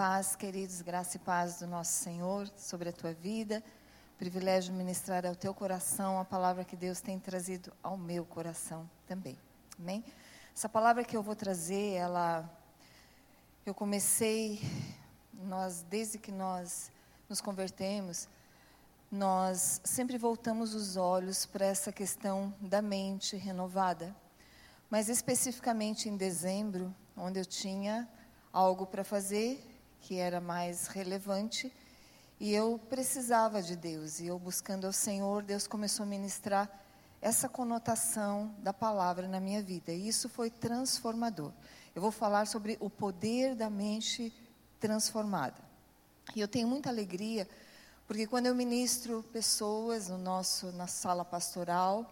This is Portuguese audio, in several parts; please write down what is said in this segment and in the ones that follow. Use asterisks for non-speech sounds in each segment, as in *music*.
paz, queridos, graça e paz do nosso Senhor sobre a tua vida. Privilégio ministrar ao teu coração a palavra que Deus tem trazido ao meu coração também. Amém? Essa palavra que eu vou trazer, ela eu comecei nós desde que nós nos convertemos, nós sempre voltamos os olhos para essa questão da mente renovada. Mas especificamente em dezembro, onde eu tinha algo para fazer que era mais relevante e eu precisava de Deus. E eu buscando ao Senhor, Deus começou a ministrar essa conotação da palavra na minha vida. E isso foi transformador. Eu vou falar sobre o poder da mente transformada. E eu tenho muita alegria, porque quando eu ministro pessoas no nosso na sala pastoral,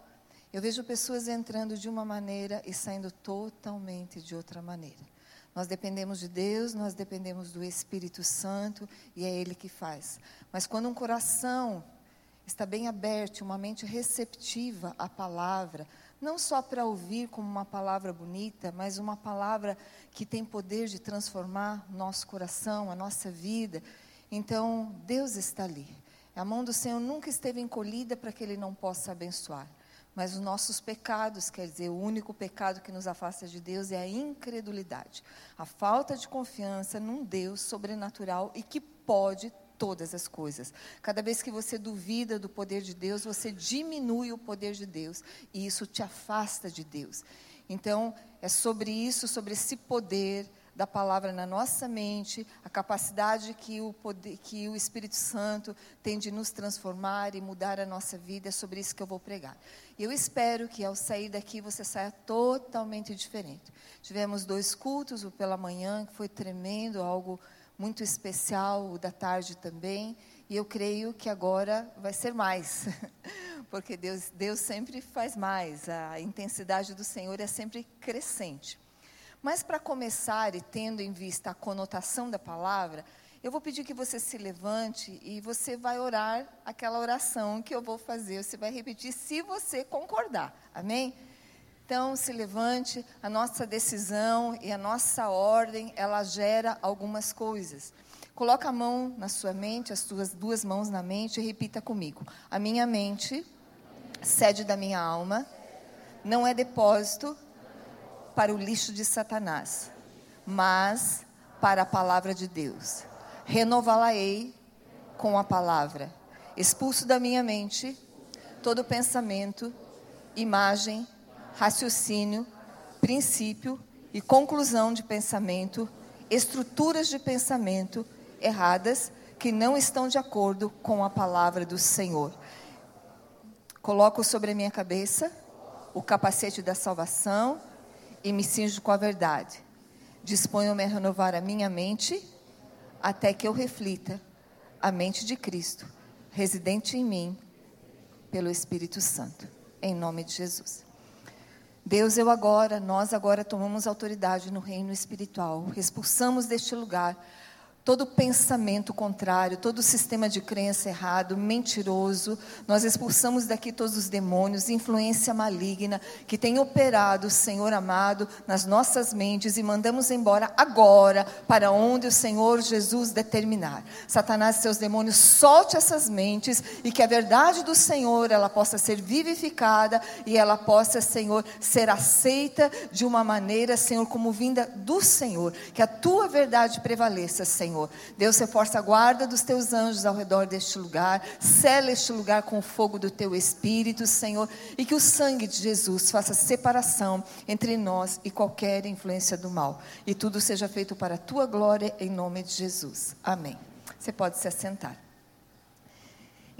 eu vejo pessoas entrando de uma maneira e saindo totalmente de outra maneira. Nós dependemos de Deus, nós dependemos do Espírito Santo e é Ele que faz. Mas quando um coração está bem aberto, uma mente receptiva à palavra, não só para ouvir como uma palavra bonita, mas uma palavra que tem poder de transformar nosso coração, a nossa vida. Então, Deus está ali. A mão do Senhor nunca esteve encolhida para que Ele não possa abençoar. Mas os nossos pecados, quer dizer, o único pecado que nos afasta de Deus é a incredulidade, a falta de confiança num Deus sobrenatural e que pode todas as coisas. Cada vez que você duvida do poder de Deus, você diminui o poder de Deus e isso te afasta de Deus. Então, é sobre isso, sobre esse poder da palavra na nossa mente, a capacidade que o, poder, que o Espírito Santo tem de nos transformar e mudar a nossa vida, é sobre isso que eu vou pregar. E eu espero que ao sair daqui você saia totalmente diferente. Tivemos dois cultos, o pela manhã, que foi tremendo, algo muito especial, o da tarde também, e eu creio que agora vai ser mais. *laughs* Porque Deus, Deus sempre faz mais, a intensidade do Senhor é sempre crescente. Mas para começar e tendo em vista a conotação da palavra, eu vou pedir que você se levante e você vai orar aquela oração que eu vou fazer. Você vai repetir se você concordar. Amém? Então, se levante, a nossa decisão e a nossa ordem, ela gera algumas coisas. Coloca a mão na sua mente, as suas duas mãos na mente e repita comigo. A minha mente, sede da minha alma, não é depósito para o lixo de Satanás, mas para a palavra de Deus. Renová-la-ei com a palavra. Expulso da minha mente todo pensamento, imagem, raciocínio, princípio e conclusão de pensamento, estruturas de pensamento erradas que não estão de acordo com a palavra do Senhor. Coloco sobre a minha cabeça o capacete da salvação e me cinjo com a verdade. Disponho-me a renovar a minha mente até que eu reflita a mente de Cristo, residente em mim, pelo Espírito Santo. Em nome de Jesus. Deus, eu agora, nós agora tomamos autoridade no reino espiritual, expulsamos deste lugar todo pensamento contrário, todo sistema de crença errado, mentiroso. Nós expulsamos daqui todos os demônios, influência maligna que tem operado, Senhor amado, nas nossas mentes e mandamos embora agora para onde o Senhor Jesus determinar. Satanás e seus demônios, solte essas mentes e que a verdade do Senhor ela possa ser vivificada e ela possa, Senhor, ser aceita de uma maneira, Senhor, como vinda do Senhor. Que a tua verdade prevaleça, Senhor. Senhor. Deus, reforça a guarda dos teus anjos ao redor deste lugar, sela este lugar com o fogo do teu espírito, Senhor, e que o sangue de Jesus faça separação entre nós e qualquer influência do mal. E tudo seja feito para a tua glória, em nome de Jesus. Amém. Você pode se assentar.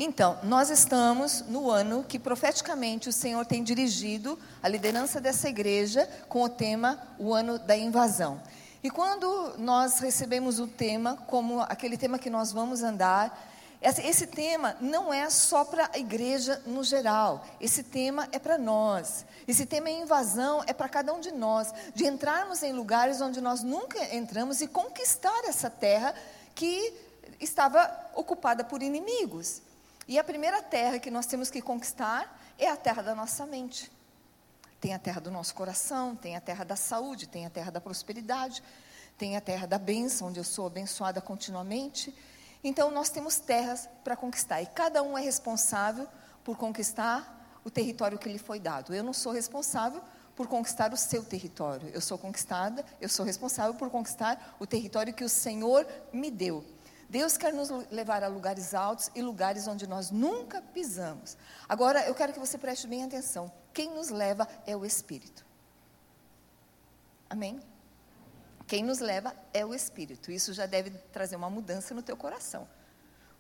Então, nós estamos no ano que profeticamente o Senhor tem dirigido a liderança dessa igreja com o tema o ano da invasão. E quando nós recebemos o tema, como aquele tema que nós vamos andar, esse tema não é só para a igreja no geral, esse tema é para nós. Esse tema é invasão, é para cada um de nós, de entrarmos em lugares onde nós nunca entramos e conquistar essa terra que estava ocupada por inimigos. E a primeira terra que nós temos que conquistar é a terra da nossa mente. Tem a terra do nosso coração, tem a terra da saúde, tem a terra da prosperidade, tem a terra da bênção, onde eu sou abençoada continuamente. Então, nós temos terras para conquistar e cada um é responsável por conquistar o território que lhe foi dado. Eu não sou responsável por conquistar o seu território. Eu sou conquistada, eu sou responsável por conquistar o território que o Senhor me deu. Deus quer nos levar a lugares altos e lugares onde nós nunca pisamos. Agora, eu quero que você preste bem atenção. Quem nos leva é o Espírito. Amém? Quem nos leva é o Espírito. Isso já deve trazer uma mudança no teu coração.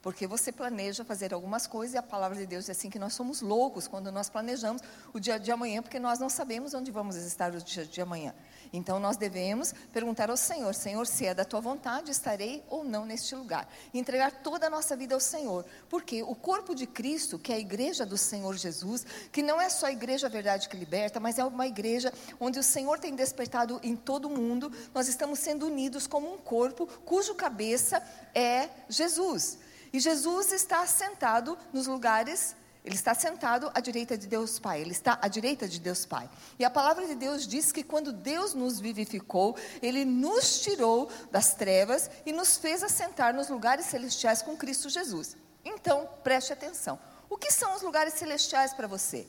Porque você planeja fazer algumas coisas e a palavra de Deus é assim que nós somos loucos quando nós planejamos o dia de amanhã, porque nós não sabemos onde vamos estar o dia de amanhã. Então nós devemos perguntar ao Senhor: Senhor, se é da tua vontade, estarei ou não neste lugar. Entregar toda a nossa vida ao Senhor. Porque o corpo de Cristo, que é a igreja do Senhor Jesus, que não é só a igreja verdade que liberta, mas é uma igreja onde o Senhor tem despertado em todo o mundo, nós estamos sendo unidos como um corpo cujo cabeça é Jesus. E Jesus está sentado nos lugares, ele está sentado à direita de Deus Pai, ele está à direita de Deus Pai. E a palavra de Deus diz que quando Deus nos vivificou, ele nos tirou das trevas e nos fez assentar nos lugares celestiais com Cristo Jesus. Então, preste atenção. O que são os lugares celestiais para você?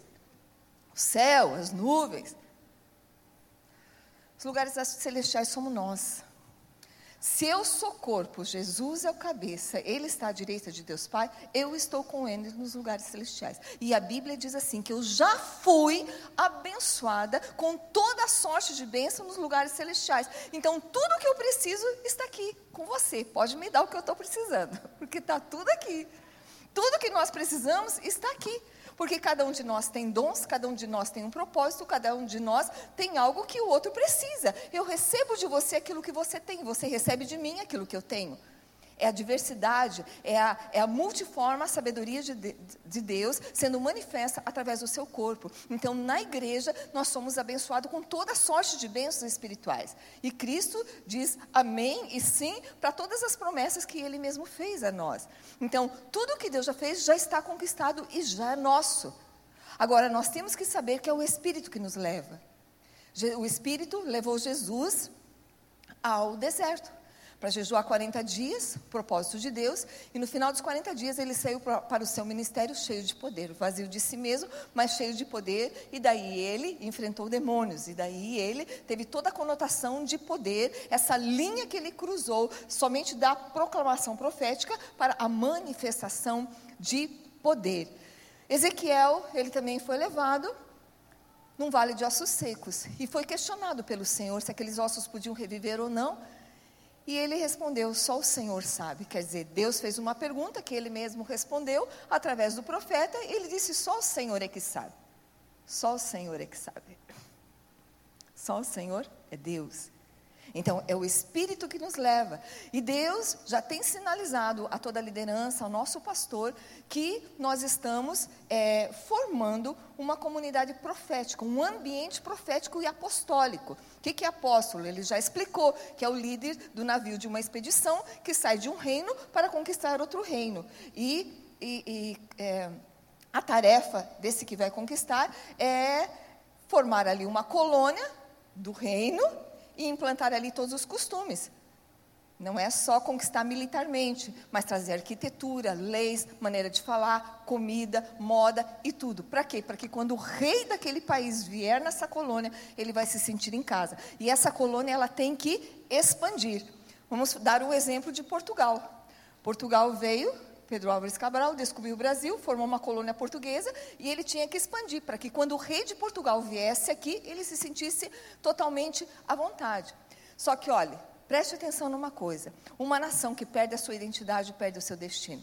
O céu, as nuvens. Os lugares celestiais somos nós. Se eu sou corpo, Jesus é o cabeça, Ele está à direita de Deus Pai, eu estou com Ele nos lugares celestiais. E a Bíblia diz assim: que eu já fui abençoada com toda a sorte de bênção nos lugares celestiais. Então, tudo que eu preciso está aqui com você. Pode me dar o que eu estou precisando, *laughs* porque está tudo aqui. Tudo que nós precisamos está aqui. Porque cada um de nós tem dons, cada um de nós tem um propósito, cada um de nós tem algo que o outro precisa. Eu recebo de você aquilo que você tem, você recebe de mim aquilo que eu tenho é a diversidade, é a, é a sabedoria de, de Deus sendo manifesta através do seu corpo. Então, na igreja, nós somos abençoados com toda sorte de bênçãos espirituais. E Cristo diz amém e sim para todas as promessas que Ele mesmo fez a nós. Então, tudo que Deus já fez já está conquistado e já é nosso. Agora, nós temos que saber que é o Espírito que nos leva. O Espírito levou Jesus ao deserto para jejuar 40 dias, propósito de Deus, e no final dos 40 dias ele saiu para o seu ministério cheio de poder, vazio de si mesmo, mas cheio de poder, e daí ele enfrentou demônios, e daí ele teve toda a conotação de poder, essa linha que ele cruzou, somente da proclamação profética para a manifestação de poder. Ezequiel, ele também foi levado num vale de ossos secos, e foi questionado pelo Senhor se aqueles ossos podiam reviver ou não, e ele respondeu: Só o Senhor sabe. Quer dizer, Deus fez uma pergunta que ele mesmo respondeu através do profeta, e ele disse: Só o Senhor é que sabe. Só o Senhor é que sabe. Só o Senhor é Deus. Então, é o Espírito que nos leva. E Deus já tem sinalizado a toda a liderança, ao nosso pastor, que nós estamos é, formando uma comunidade profética, um ambiente profético e apostólico. O que, que é apóstolo? Ele já explicou que é o líder do navio de uma expedição que sai de um reino para conquistar outro reino. E, e, e é, a tarefa desse que vai conquistar é formar ali uma colônia do reino e implantar ali todos os costumes. Não é só conquistar militarmente, mas trazer arquitetura, leis, maneira de falar, comida, moda e tudo. Para quê? Para que quando o rei daquele país vier nessa colônia, ele vai se sentir em casa. E essa colônia ela tem que expandir. Vamos dar o exemplo de Portugal. Portugal veio Pedro Álvares Cabral descobriu o Brasil, formou uma colônia portuguesa e ele tinha que expandir para que quando o rei de Portugal viesse aqui, ele se sentisse totalmente à vontade. Só que, olhe, preste atenção numa coisa: uma nação que perde a sua identidade perde o seu destino.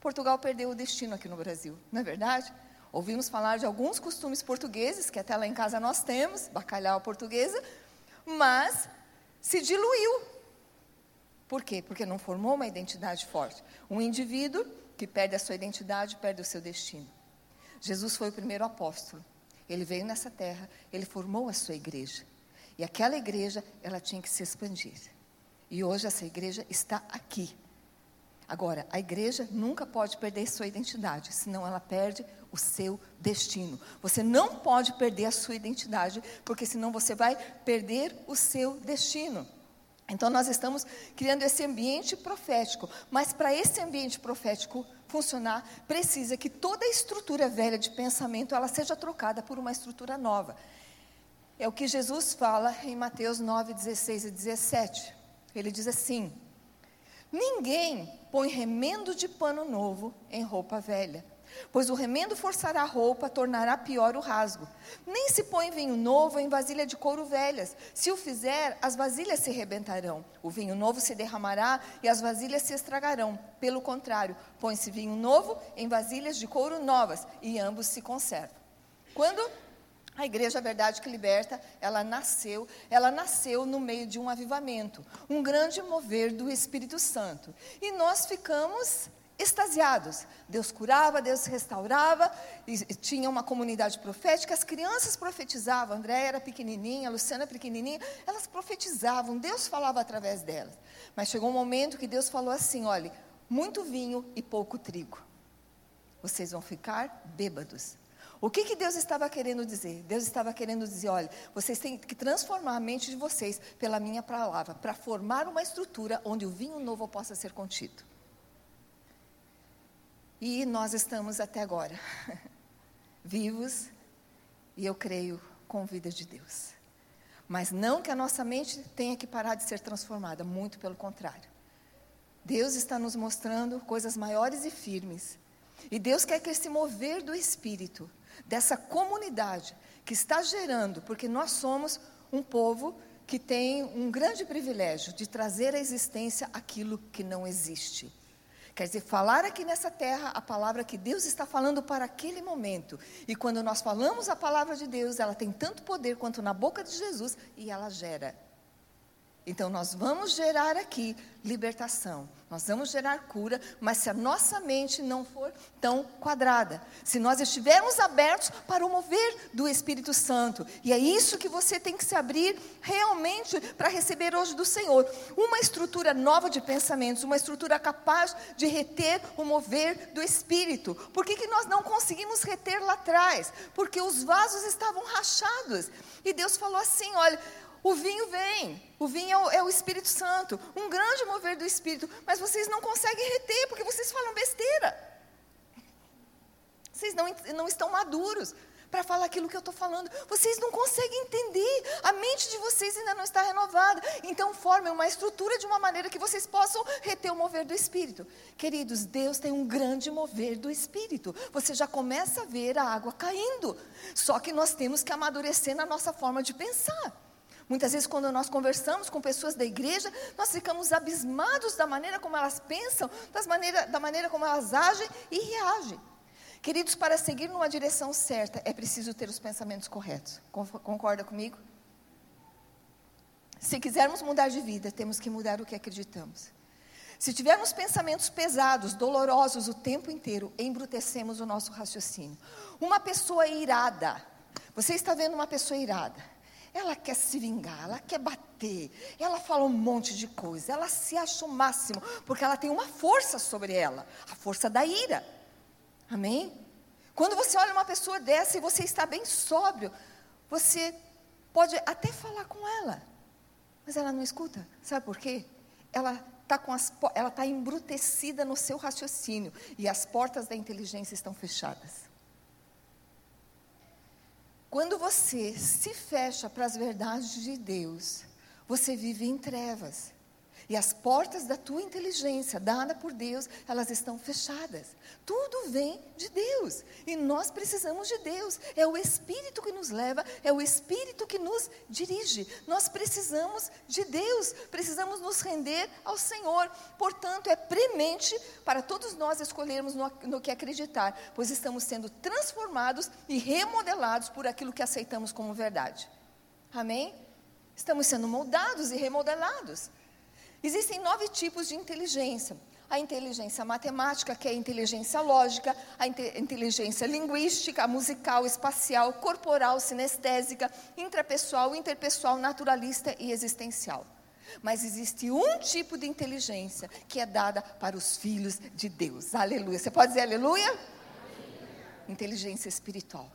Portugal perdeu o destino aqui no Brasil, não é verdade? Ouvimos falar de alguns costumes portugueses, que até lá em casa nós temos, bacalhau portuguesa, mas se diluiu por quê? Porque não formou uma identidade forte. Um indivíduo que perde a sua identidade, perde o seu destino. Jesus foi o primeiro apóstolo. Ele veio nessa terra, ele formou a sua igreja. E aquela igreja, ela tinha que se expandir. E hoje essa igreja está aqui. Agora, a igreja nunca pode perder sua identidade, senão ela perde o seu destino. Você não pode perder a sua identidade, porque senão você vai perder o seu destino. Então, nós estamos criando esse ambiente profético. Mas para esse ambiente profético funcionar, precisa que toda a estrutura velha de pensamento ela seja trocada por uma estrutura nova. É o que Jesus fala em Mateus 9, 16 e 17. Ele diz assim: Ninguém põe remendo de pano novo em roupa velha Pois o remendo forçará a roupa, tornará pior o rasgo. Nem se põe vinho novo em vasilha de couro velhas. Se o fizer, as vasilhas se rebentarão. O vinho novo se derramará e as vasilhas se estragarão. Pelo contrário, põe-se vinho novo em vasilhas de couro novas e ambos se conservam. Quando a igreja Verdade que Liberta, ela nasceu, ela nasceu no meio de um avivamento, um grande mover do Espírito Santo. E nós ficamos extasiados. Deus curava, Deus restaurava, e tinha uma comunidade profética, as crianças profetizavam, André era pequenininha, Luciana pequenininha, elas profetizavam, Deus falava através delas. Mas chegou um momento que Deus falou assim, olhe, muito vinho e pouco trigo. Vocês vão ficar bêbados. O que, que Deus estava querendo dizer? Deus estava querendo dizer: olha, vocês têm que transformar a mente de vocês pela minha palavra, para formar uma estrutura onde o vinho novo possa ser contido. E nós estamos até agora *laughs* vivos e eu creio com vida de Deus. Mas não que a nossa mente tenha que parar de ser transformada, muito pelo contrário. Deus está nos mostrando coisas maiores e firmes. E Deus quer que esse mover do Espírito, dessa comunidade que está gerando, porque nós somos um povo que tem um grande privilégio de trazer à existência aquilo que não existe. Quer dizer, falar aqui nessa terra a palavra que Deus está falando para aquele momento. E quando nós falamos a palavra de Deus, ela tem tanto poder quanto na boca de Jesus e ela gera então, nós vamos gerar aqui libertação, nós vamos gerar cura, mas se a nossa mente não for tão quadrada, se nós estivermos abertos para o mover do Espírito Santo, e é isso que você tem que se abrir realmente para receber hoje do Senhor uma estrutura nova de pensamentos, uma estrutura capaz de reter o mover do Espírito. Por que, que nós não conseguimos reter lá atrás? Porque os vasos estavam rachados, e Deus falou assim: olha o vinho vem, o vinho é o, é o, Espírito Santo, um grande mover do Espírito, mas vocês não conseguem reter, porque vocês falam besteira. Vocês não, não estão maduros para falar aquilo que eu estou falando. Vocês não conseguem entender, a mente de vocês ainda não está renovada. Então, formem uma estrutura de uma maneira que vocês possam reter o mover do Espírito. Queridos, Deus tem um grande mover do Espírito. Você já começa a ver a água caindo. Só que nós temos que amadurecer na nossa forma de pensar. Muitas vezes, quando nós conversamos com pessoas da igreja, nós ficamos abismados da maneira como elas pensam, das maneira, da maneira como elas agem e reagem. Queridos, para seguir numa direção certa, é preciso ter os pensamentos corretos. Concorda comigo? Se quisermos mudar de vida, temos que mudar o que acreditamos. Se tivermos pensamentos pesados, dolorosos o tempo inteiro, embrutecemos o nosso raciocínio. Uma pessoa irada, você está vendo uma pessoa irada, ela quer se vingar, ela quer bater, ela fala um monte de coisa, ela se acha o máximo, porque ela tem uma força sobre ela, a força da ira. Amém? Quando você olha uma pessoa dessa e você está bem sóbrio, você pode até falar com ela, mas ela não escuta. Sabe por quê? Ela está ela está embrutecida no seu raciocínio e as portas da inteligência estão fechadas. Quando você se fecha para as verdades de Deus, você vive em trevas. E as portas da tua inteligência, dada por Deus, elas estão fechadas. Tudo vem de Deus. E nós precisamos de Deus. É o Espírito que nos leva, é o Espírito que nos dirige. Nós precisamos de Deus, precisamos nos render ao Senhor. Portanto, é premente para todos nós escolhermos no, no que acreditar, pois estamos sendo transformados e remodelados por aquilo que aceitamos como verdade. Amém? Estamos sendo moldados e remodelados. Existem nove tipos de inteligência. A inteligência matemática, que é a inteligência lógica, a inteligência linguística, musical, espacial, corporal, sinestésica, intrapessoal, interpessoal, naturalista e existencial. Mas existe um tipo de inteligência que é dada para os filhos de Deus. Aleluia. Você pode dizer aleluia? aleluia. Inteligência espiritual.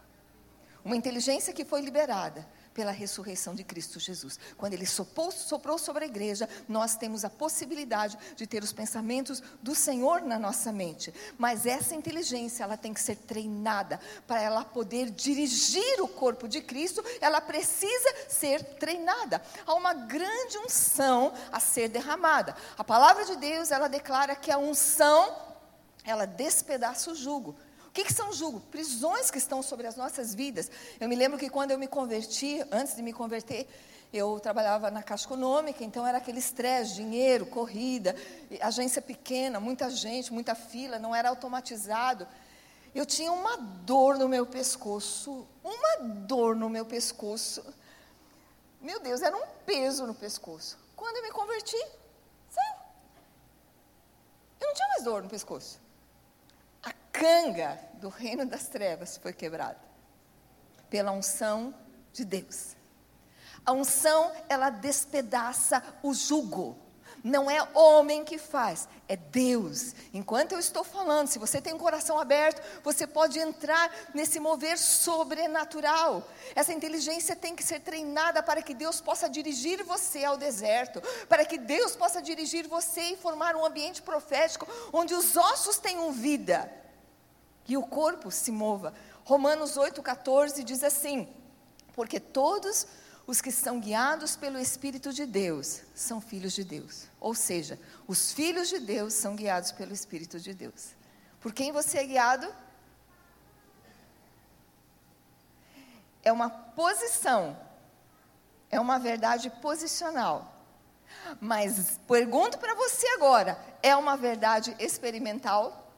Uma inteligência que foi liberada pela ressurreição de Cristo Jesus. Quando ele soprou, soprou, sobre a igreja, nós temos a possibilidade de ter os pensamentos do Senhor na nossa mente. Mas essa inteligência, ela tem que ser treinada para ela poder dirigir o corpo de Cristo, ela precisa ser treinada. Há uma grande unção a ser derramada. A palavra de Deus, ela declara que a unção, ela despedaça o jugo. Que, que são jugo? Prisões que estão sobre as nossas vidas. Eu me lembro que quando eu me converti, antes de me converter, eu trabalhava na Caixa Econômica, então era aquele estresse, dinheiro, corrida, agência pequena, muita gente, muita fila, não era automatizado. Eu tinha uma dor no meu pescoço, uma dor no meu pescoço. Meu Deus, era um peso no pescoço. Quando eu me converti, saiu. Eu não tinha mais dor no pescoço canga do reino das trevas foi quebrada pela unção de Deus. A unção, ela despedaça o jugo. Não é homem que faz, é Deus. Enquanto eu estou falando, se você tem um coração aberto, você pode entrar nesse mover sobrenatural. Essa inteligência tem que ser treinada para que Deus possa dirigir você ao deserto, para que Deus possa dirigir você e formar um ambiente profético onde os ossos tenham vida e o corpo se mova. Romanos 8,14 diz assim: Porque todos os que são guiados pelo Espírito de Deus são filhos de Deus. Ou seja, os filhos de Deus são guiados pelo Espírito de Deus. Por quem você é guiado? É uma posição, é uma verdade posicional. Mas pergunto para você agora: é uma verdade experimental?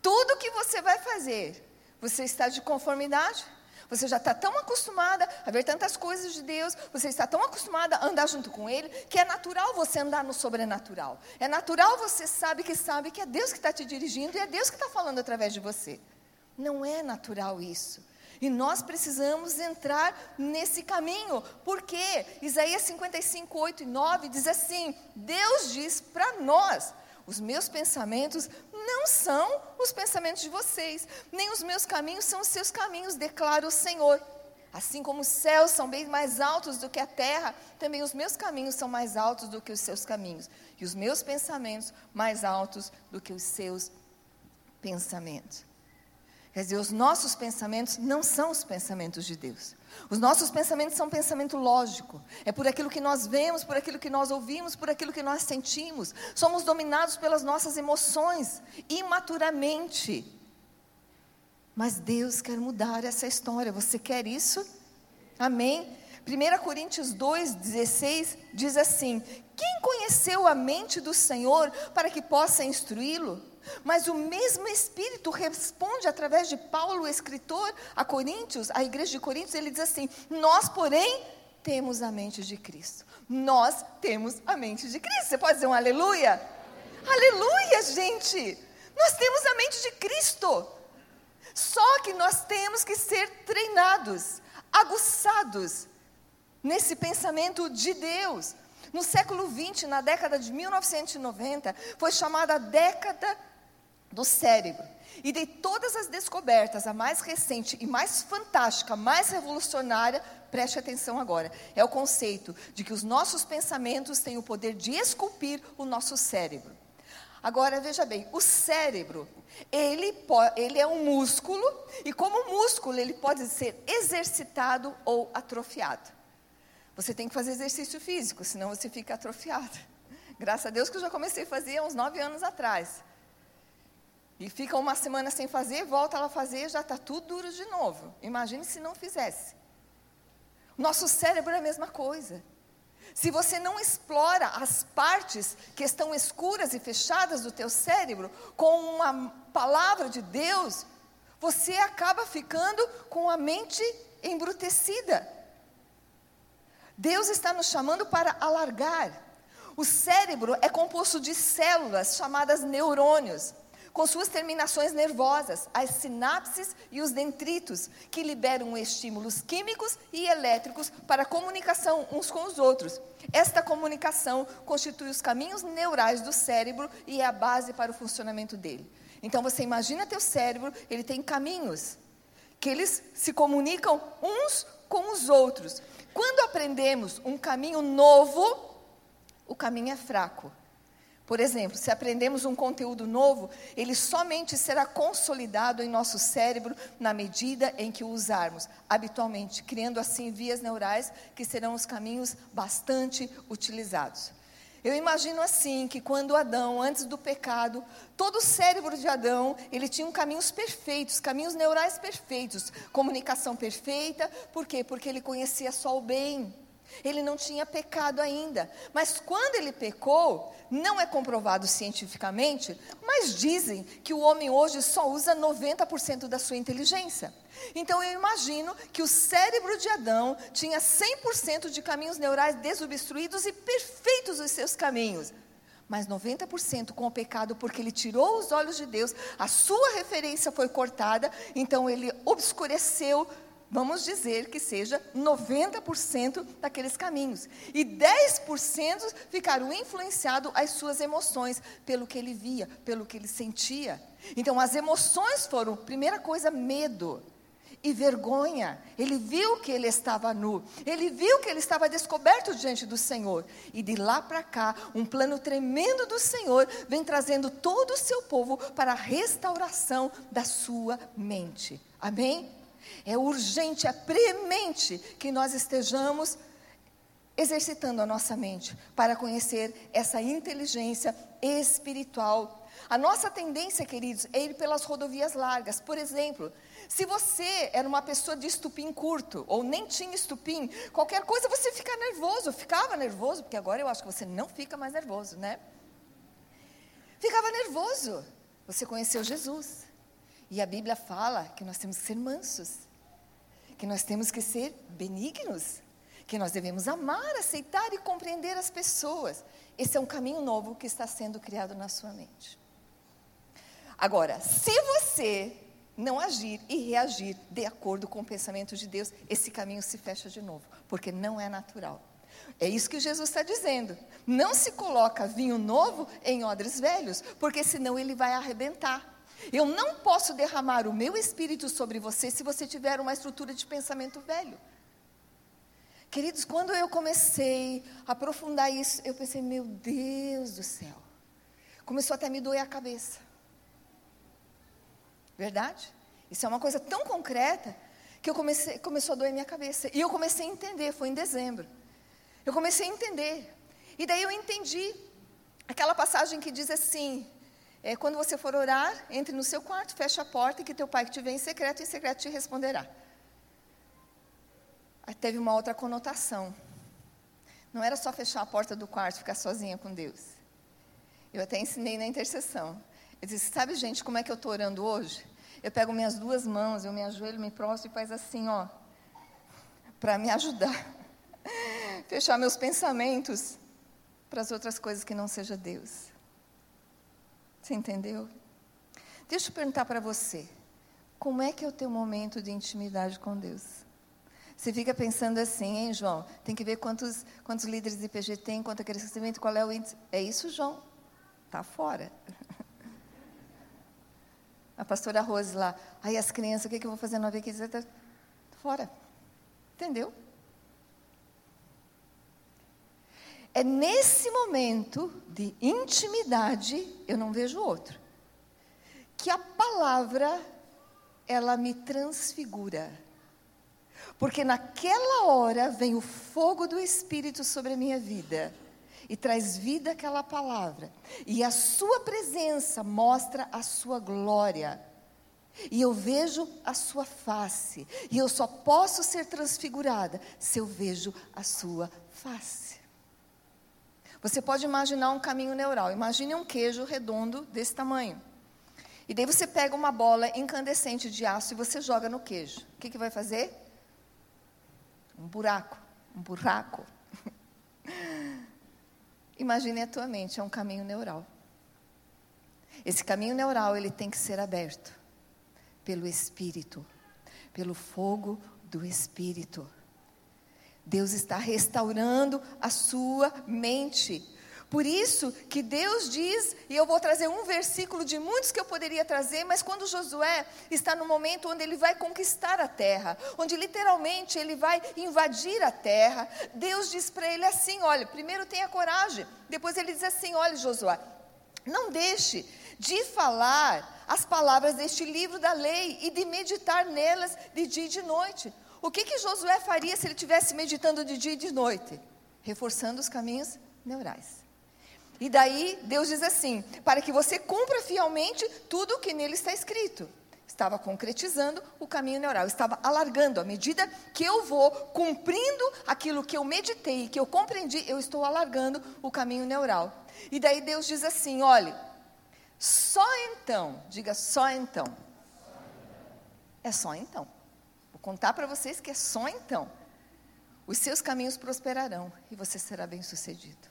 Tudo que você vai fazer, você está de conformidade? Você já está tão acostumada a ver tantas coisas de Deus, você está tão acostumada a andar junto com Ele, que é natural você andar no sobrenatural. É natural você sabe que sabe que é Deus que está te dirigindo e é Deus que está falando através de você. Não é natural isso. E nós precisamos entrar nesse caminho, porque Isaías 55, 8 e 9 diz assim: Deus diz para nós, os meus pensamentos não são os pensamentos de vocês, nem os meus caminhos são os seus caminhos, declara o Senhor. Assim como os céus são bem mais altos do que a terra, também os meus caminhos são mais altos do que os seus caminhos, e os meus pensamentos mais altos do que os seus pensamentos. Quer dizer, os nossos pensamentos não são os pensamentos de Deus. Os nossos pensamentos são pensamento lógico. É por aquilo que nós vemos, por aquilo que nós ouvimos, por aquilo que nós sentimos. Somos dominados pelas nossas emoções, imaturamente. Mas Deus quer mudar essa história. Você quer isso? Amém? 1 Coríntios 2,16 diz assim: Quem conheceu a mente do Senhor para que possa instruí-lo? Mas o mesmo Espírito responde através de Paulo, o escritor, a Coríntios, a igreja de Coríntios, ele diz assim: Nós, porém, temos a mente de Cristo. Nós temos a mente de Cristo. Você pode dizer um aleluia? Aleluia, gente! Nós temos a mente de Cristo. Só que nós temos que ser treinados, aguçados nesse pensamento de Deus. No século XX, na década de 1990, foi chamada a década do cérebro. E de todas as descobertas, a mais recente e mais fantástica, mais revolucionária, preste atenção agora, é o conceito de que os nossos pensamentos têm o poder de esculpir o nosso cérebro. Agora veja bem, o cérebro, ele, ele é um músculo, e como músculo, ele pode ser exercitado ou atrofiado. Você tem que fazer exercício físico, senão você fica atrofiado. Graças a Deus que eu já comecei a fazer há uns nove anos atrás. E fica uma semana sem fazer, volta lá fazer, já está tudo duro de novo. Imagine se não fizesse. Nosso cérebro é a mesma coisa. Se você não explora as partes que estão escuras e fechadas do teu cérebro com uma palavra de Deus, você acaba ficando com a mente embrutecida. Deus está nos chamando para alargar. O cérebro é composto de células chamadas neurônios com suas terminações nervosas, as sinapses e os dendritos, que liberam estímulos químicos e elétricos para comunicação uns com os outros. Esta comunicação constitui os caminhos neurais do cérebro e é a base para o funcionamento dele. Então você imagina teu cérebro, ele tem caminhos que eles se comunicam uns com os outros. Quando aprendemos um caminho novo, o caminho é fraco. Por exemplo, se aprendemos um conteúdo novo, ele somente será consolidado em nosso cérebro na medida em que o usarmos habitualmente, criando assim vias neurais que serão os caminhos bastante utilizados. Eu imagino assim que quando Adão, antes do pecado, todo o cérebro de Adão, ele tinha caminhos perfeitos, caminhos neurais perfeitos, comunicação perfeita, por quê? Porque ele conhecia só o bem. Ele não tinha pecado ainda. Mas quando ele pecou, não é comprovado cientificamente, mas dizem que o homem hoje só usa 90% da sua inteligência. Então eu imagino que o cérebro de Adão tinha 100% de caminhos neurais desobstruídos e perfeitos os seus caminhos. Mas 90% com o pecado, porque ele tirou os olhos de Deus, a sua referência foi cortada, então ele obscureceu vamos dizer que seja 90% daqueles caminhos. E 10% ficaram influenciados as suas emoções, pelo que ele via, pelo que ele sentia. Então, as emoções foram, primeira coisa, medo e vergonha. Ele viu que ele estava nu, ele viu que ele estava descoberto diante do Senhor. E de lá para cá, um plano tremendo do Senhor vem trazendo todo o seu povo para a restauração da sua mente. Amém? É urgente, é premente que nós estejamos exercitando a nossa mente para conhecer essa inteligência espiritual. A nossa tendência, queridos, é ir pelas rodovias largas. Por exemplo, se você era uma pessoa de estupim curto, ou nem tinha estupim, qualquer coisa você fica nervoso, ficava nervoso, porque agora eu acho que você não fica mais nervoso, né? Ficava nervoso. Você conheceu Jesus. E a Bíblia fala que nós temos que ser mansos, que nós temos que ser benignos, que nós devemos amar, aceitar e compreender as pessoas. Esse é um caminho novo que está sendo criado na sua mente. Agora, se você não agir e reagir de acordo com o pensamento de Deus, esse caminho se fecha de novo, porque não é natural. É isso que Jesus está dizendo. Não se coloca vinho novo em odres velhos, porque senão ele vai arrebentar. Eu não posso derramar o meu espírito sobre você se você tiver uma estrutura de pensamento velho. Queridos, quando eu comecei a aprofundar isso, eu pensei, meu Deus do céu. Começou até a me doer a cabeça. Verdade? Isso é uma coisa tão concreta que eu comecei, começou a doer minha cabeça. E eu comecei a entender, foi em dezembro. Eu comecei a entender. E daí eu entendi aquela passagem que diz assim: é, quando você for orar, entre no seu quarto, feche a porta e que teu pai que te vê em secreto, em secreto te responderá. Aí teve uma outra conotação. Não era só fechar a porta do quarto e ficar sozinha com Deus. Eu até ensinei na intercessão. Eu disse, sabe gente, como é que eu estou orando hoje? Eu pego minhas duas mãos, eu me ajoelho, me prostro e faz assim, ó, para me ajudar. *laughs* Fechar meus pensamentos para as outras coisas que não seja Deus. Você entendeu? Deixa eu perguntar para você. Como é que é o teu momento de intimidade com Deus? Você fica pensando assim, hein, João? Tem que ver quantos, quantos líderes de IPG tem, quanto é crescimento, qual é o índice. É isso, João? Está fora. *laughs* A pastora Rose lá. Aí as crianças, o que, que eu vou fazer na VQ? Está fora. Entendeu? É nesse momento de intimidade, eu não vejo outro, que a palavra ela me transfigura. Porque naquela hora vem o fogo do Espírito sobre a minha vida e traz vida àquela palavra. E a sua presença mostra a sua glória. E eu vejo a sua face. E eu só posso ser transfigurada se eu vejo a sua face. Você pode imaginar um caminho neural. Imagine um queijo redondo desse tamanho. E daí você pega uma bola incandescente de aço e você joga no queijo. O que, que vai fazer? Um buraco. Um buraco. *laughs* Imagine a tua mente, é um caminho neural. Esse caminho neural, ele tem que ser aberto pelo Espírito, pelo fogo do Espírito. Deus está restaurando a sua mente. Por isso que Deus diz, e eu vou trazer um versículo de muitos que eu poderia trazer, mas quando Josué está no momento onde ele vai conquistar a terra, onde literalmente ele vai invadir a terra, Deus diz para ele assim: olha, primeiro tenha coragem, depois ele diz assim: olha, Josué, não deixe de falar as palavras deste livro da lei e de meditar nelas de dia e de noite. O que, que Josué faria se ele estivesse meditando de dia e de noite? Reforçando os caminhos neurais. E daí Deus diz assim: para que você cumpra fielmente tudo o que nele está escrito. Estava concretizando o caminho neural, estava alargando. À medida que eu vou cumprindo aquilo que eu meditei, que eu compreendi, eu estou alargando o caminho neural. E daí Deus diz assim: olhe, só então, diga só então. É só então. Contar para vocês que é só então. Os seus caminhos prosperarão e você será bem sucedido.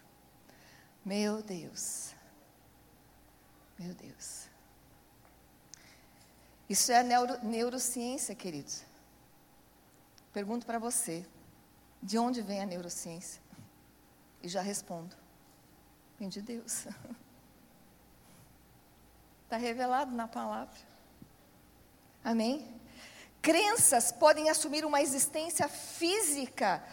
Meu Deus. Meu Deus. Isso é neuro, neurociência, queridos. Pergunto para você: de onde vem a neurociência? E já respondo: vem de Deus. Está *laughs* revelado na palavra. Amém? Crenças podem assumir uma existência física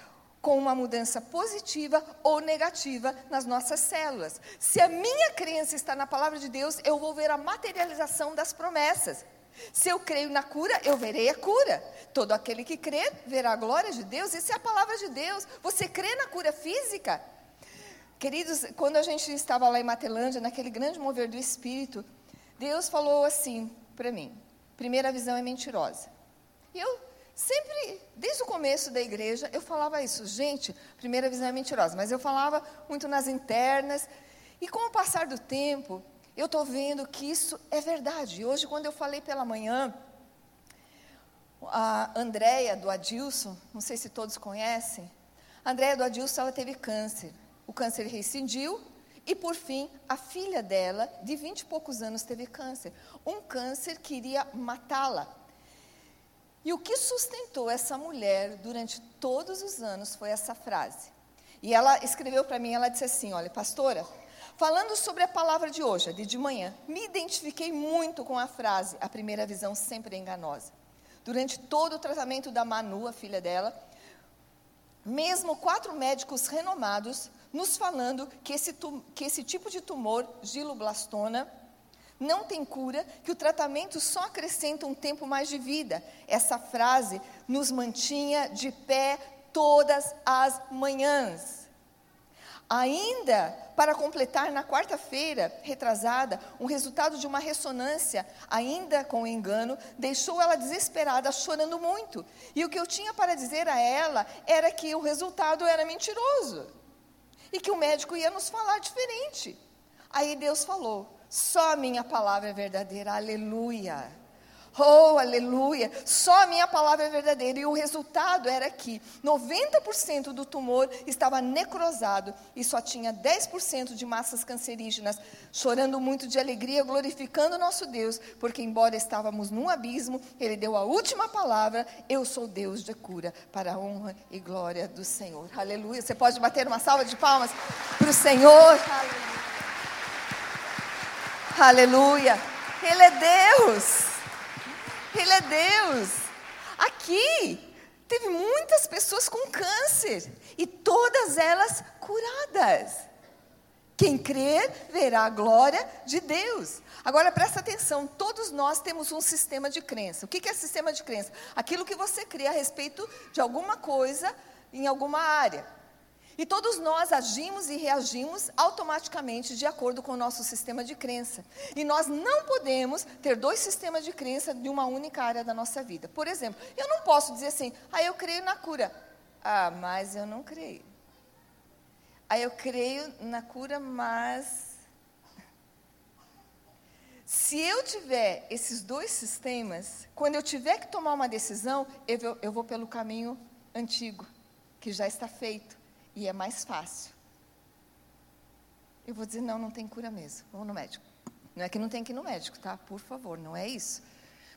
com uma mudança positiva ou negativa nas nossas células. Se a minha crença está na palavra de Deus, eu vou ver a materialização das promessas. Se eu creio na cura, eu verei a cura. Todo aquele que crê verá a glória de Deus. Isso é a palavra de Deus. Você crê na cura física? Queridos, quando a gente estava lá em Matelândia, naquele grande mover do Espírito, Deus falou assim para mim: primeira visão é mentirosa. E eu Sempre, desde o começo da igreja, eu falava isso. Gente, primeira visão é mentirosa, mas eu falava muito nas internas. E com o passar do tempo, eu estou vendo que isso é verdade. Hoje, quando eu falei pela manhã, a Andréia do Adilson, não sei se todos conhecem, a Andréia do Adilson, ela teve câncer. O câncer rescindiu e, por fim, a filha dela, de 20 e poucos anos, teve câncer. Um câncer que iria matá-la. E o que sustentou essa mulher durante todos os anos foi essa frase. E ela escreveu para mim, ela disse assim: Olha, pastora, falando sobre a palavra de hoje, de de manhã, me identifiquei muito com a frase: a primeira visão sempre é enganosa. Durante todo o tratamento da Manu, a filha dela, mesmo quatro médicos renomados nos falando que esse, que esse tipo de tumor, giloblastona, não tem cura, que o tratamento só acrescenta um tempo mais de vida. Essa frase nos mantinha de pé todas as manhãs. Ainda para completar, na quarta-feira retrasada, um resultado de uma ressonância, ainda com engano, deixou ela desesperada, chorando muito. E o que eu tinha para dizer a ela era que o resultado era mentiroso e que o médico ia nos falar diferente. Aí Deus falou: só a minha palavra é verdadeira, aleluia. Oh, aleluia! Só a minha palavra é verdadeira. E o resultado era que 90% do tumor estava necrosado e só tinha 10% de massas cancerígenas, chorando muito de alegria, glorificando nosso Deus, porque, embora estávamos num abismo, Ele deu a última palavra: Eu sou Deus de cura, para a honra e glória do Senhor. Aleluia! Você pode bater uma salva de palmas para o Senhor. Aleluia. Aleluia. Ele é Deus. Ele é Deus. Aqui teve muitas pessoas com câncer e todas elas curadas. Quem crer verá a glória de Deus. Agora presta atenção, todos nós temos um sistema de crença. O que é sistema de crença? Aquilo que você crê a respeito de alguma coisa em alguma área. E todos nós agimos e reagimos automaticamente de acordo com o nosso sistema de crença. E nós não podemos ter dois sistemas de crença de uma única área da nossa vida. Por exemplo, eu não posso dizer assim, ah, eu creio na cura. Ah, mas eu não creio. Ah, eu creio na cura, mas. Se eu tiver esses dois sistemas, quando eu tiver que tomar uma decisão, eu eu vou pelo caminho antigo, que já está feito e é mais fácil. Eu vou dizer, não, não tem cura mesmo. Vamos no médico. Não é que não tem que ir no médico, tá? Por favor, não é isso.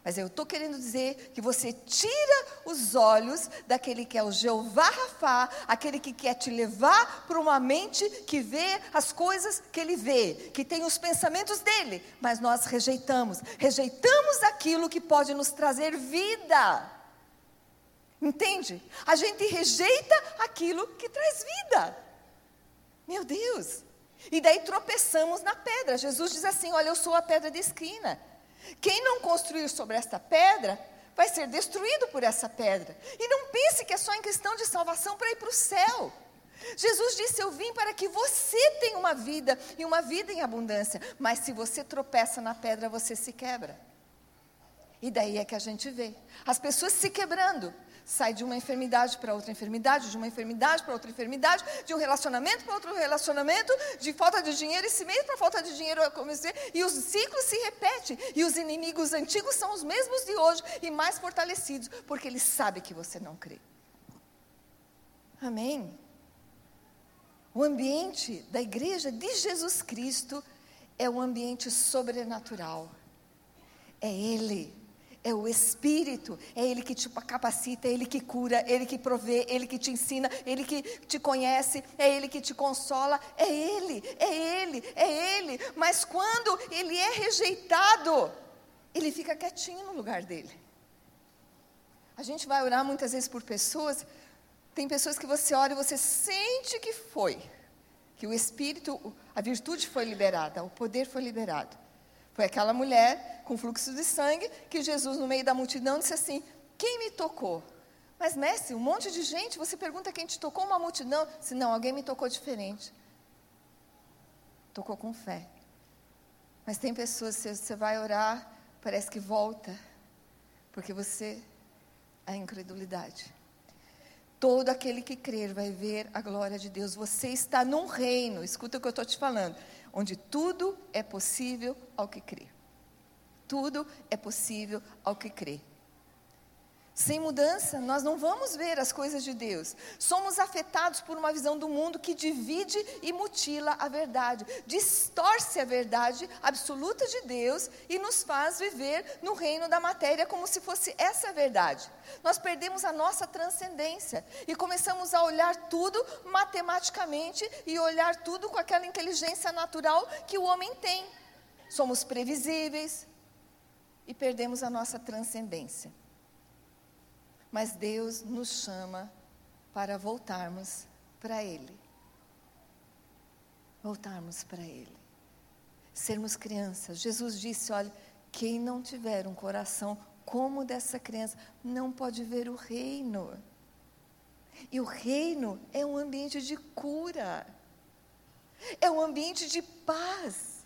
Mas eu estou querendo dizer que você tira os olhos daquele que é o Jeová Rafá, aquele que quer te levar para uma mente que vê as coisas que ele vê, que tem os pensamentos dele, mas nós rejeitamos. Rejeitamos aquilo que pode nos trazer vida. Entende? A gente rejeita aquilo que traz vida. Meu Deus! E daí tropeçamos na pedra. Jesus diz assim: Olha, eu sou a pedra de esquina. Quem não construir sobre esta pedra vai ser destruído por essa pedra. E não pense que é só em questão de salvação para ir para o céu. Jesus disse: Eu vim para que você tenha uma vida e uma vida em abundância. Mas se você tropeça na pedra, você se quebra. E daí é que a gente vê as pessoas se quebrando sai de uma enfermidade para outra enfermidade, de uma enfermidade para outra enfermidade, de um relacionamento para outro relacionamento, de falta de dinheiro esse mês para falta de dinheiro e os ciclos se repetem, e os inimigos antigos são os mesmos de hoje e mais fortalecidos, porque eles sabem que você não crê. Amém. O ambiente da igreja de Jesus Cristo é um ambiente sobrenatural. É Ele é o Espírito, é Ele que te capacita, é Ele que cura, é Ele que provê, é Ele que te ensina, é Ele que te conhece, é Ele que te consola, é Ele, é Ele, é Ele. Mas quando Ele é rejeitado, Ele fica quietinho no lugar dele. A gente vai orar muitas vezes por pessoas, tem pessoas que você ora e você sente que foi, que o Espírito, a virtude foi liberada, o poder foi liberado. Foi aquela mulher com fluxo de sangue que Jesus, no meio da multidão, disse assim: Quem me tocou? Mas, mestre, um monte de gente, você pergunta quem te tocou, uma multidão. Se não, alguém me tocou diferente. Tocou com fé. Mas tem pessoas, você vai orar, parece que volta, porque você, a incredulidade. Todo aquele que crer vai ver a glória de Deus. Você está num reino, escuta o que eu estou te falando onde tudo é possível ao que crê. Tudo é possível ao que crê. Sem mudança, nós não vamos ver as coisas de Deus. Somos afetados por uma visão do mundo que divide e mutila a verdade, distorce a verdade absoluta de Deus e nos faz viver no reino da matéria como se fosse essa a verdade. Nós perdemos a nossa transcendência e começamos a olhar tudo matematicamente e olhar tudo com aquela inteligência natural que o homem tem. Somos previsíveis e perdemos a nossa transcendência. Mas Deus nos chama para voltarmos para Ele. Voltarmos para Ele. Sermos crianças. Jesus disse: olha, quem não tiver um coração como dessa criança, não pode ver o reino. E o reino é um ambiente de cura, é um ambiente de paz,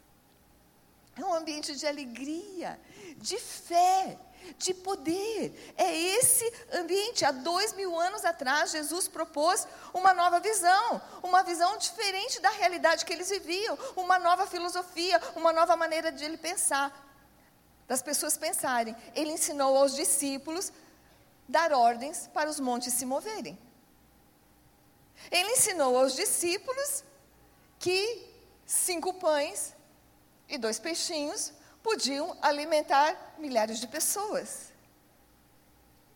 é um ambiente de alegria, de fé de poder. É esse ambiente. Há dois mil anos atrás, Jesus propôs uma nova visão, uma visão diferente da realidade que eles viviam, uma nova filosofia, uma nova maneira de ele pensar, das pessoas pensarem. Ele ensinou aos discípulos dar ordens para os montes se moverem. Ele ensinou aos discípulos que cinco pães e dois peixinhos podiam alimentar milhares de pessoas.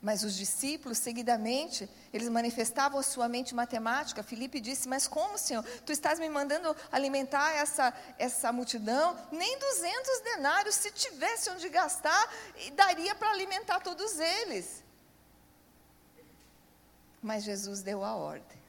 Mas os discípulos, seguidamente, eles manifestavam a sua mente matemática. Filipe disse: Mas como, Senhor? Tu estás me mandando alimentar essa, essa multidão? Nem 200 denários, se tivesse onde gastar, daria para alimentar todos eles. Mas Jesus deu a ordem.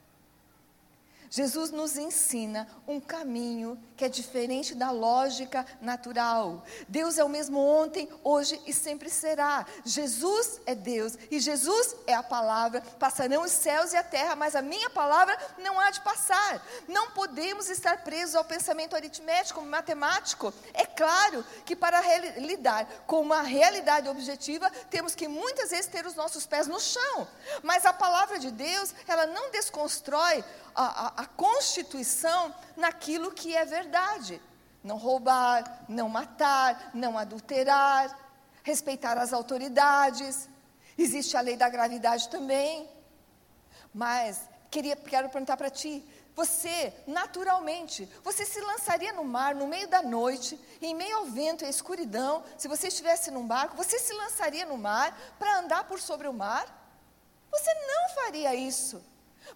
Jesus nos ensina um caminho que é diferente da lógica natural. Deus é o mesmo ontem, hoje e sempre será. Jesus é Deus e Jesus é a palavra. Passarão os céus e a terra, mas a minha palavra não há de passar. Não podemos estar presos ao pensamento aritmético, matemático. É claro que para lidar com uma realidade objetiva, temos que muitas vezes ter os nossos pés no chão. Mas a palavra de Deus, ela não desconstrói a, a, a constituição naquilo que é verdade. Não roubar, não matar, não adulterar, respeitar as autoridades. Existe a lei da gravidade também. Mas queria, quero perguntar para ti: você, naturalmente, você se lançaria no mar no meio da noite, em meio ao vento e à escuridão, se você estivesse num barco, você se lançaria no mar para andar por sobre o mar? Você não faria isso.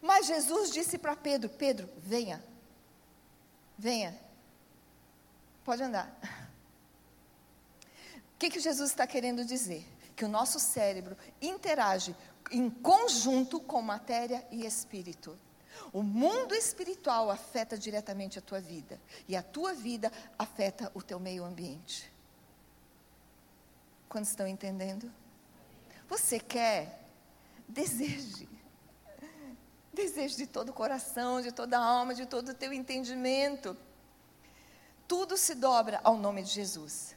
Mas Jesus disse para Pedro: Pedro, venha, venha, pode andar. O que, que Jesus está querendo dizer? Que o nosso cérebro interage em conjunto com matéria e espírito. O mundo espiritual afeta diretamente a tua vida, e a tua vida afeta o teu meio ambiente. Quantos estão entendendo? Você quer? Deseje. Deseje de todo o coração, de toda a alma, de todo o teu entendimento. Tudo se dobra ao nome de Jesus.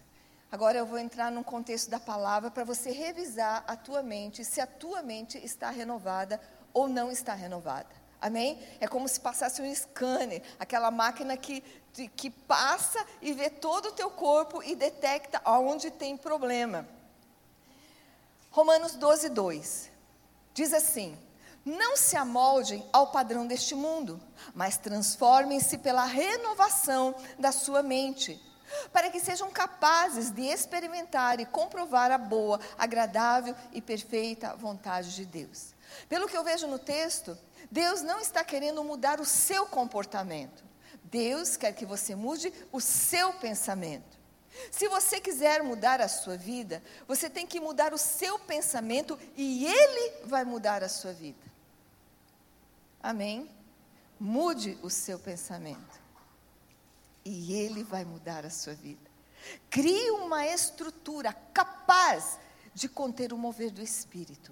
Agora eu vou entrar num contexto da palavra para você revisar a tua mente, se a tua mente está renovada ou não está renovada. Amém? É como se passasse um scanner, aquela máquina que, que passa e vê todo o teu corpo e detecta onde tem problema. Romanos 12, 2 diz assim: Não se amoldem ao padrão deste mundo, mas transformem-se pela renovação da sua mente, para que sejam capazes de experimentar e comprovar a boa, agradável e perfeita vontade de Deus. Pelo que eu vejo no texto, Deus não está querendo mudar o seu comportamento. Deus quer que você mude o seu pensamento. Se você quiser mudar a sua vida, você tem que mudar o seu pensamento e ele vai mudar a sua vida. Amém? Mude o seu pensamento e ele vai mudar a sua vida. Crie uma estrutura capaz de conter o mover do espírito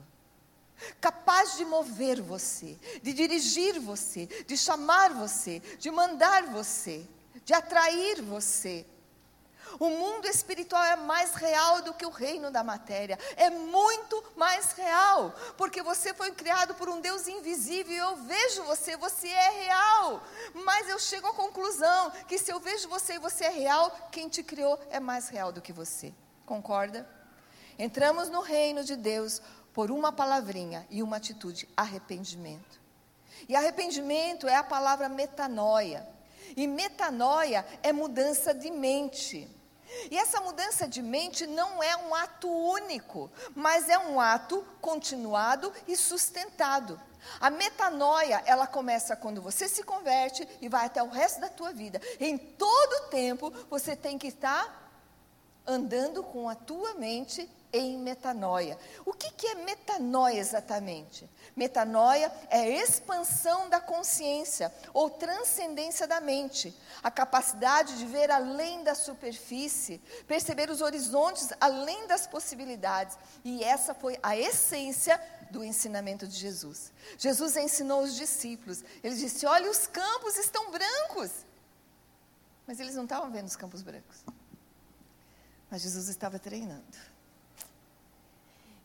capaz de mover você, de dirigir você, de chamar você, de mandar você, de atrair você. O mundo espiritual é mais real do que o reino da matéria. É muito mais real. Porque você foi criado por um Deus invisível. Eu vejo você, você é real. Mas eu chego à conclusão que se eu vejo você e você é real, quem te criou é mais real do que você. Concorda? Entramos no reino de Deus por uma palavrinha e uma atitude: arrependimento. E arrependimento é a palavra metanoia. E metanoia é mudança de mente. E essa mudança de mente não é um ato único, mas é um ato continuado e sustentado. A metanoia, ela começa quando você se converte e vai até o resto da tua vida. Em todo tempo, você tem que estar andando com a tua mente em metanoia. O que, que é metanoia exatamente? Metanoia é expansão da consciência ou transcendência da mente, a capacidade de ver além da superfície, perceber os horizontes além das possibilidades. E essa foi a essência do ensinamento de Jesus. Jesus ensinou os discípulos. Ele disse: Olha, os campos estão brancos. Mas eles não estavam vendo os campos brancos. Mas Jesus estava treinando.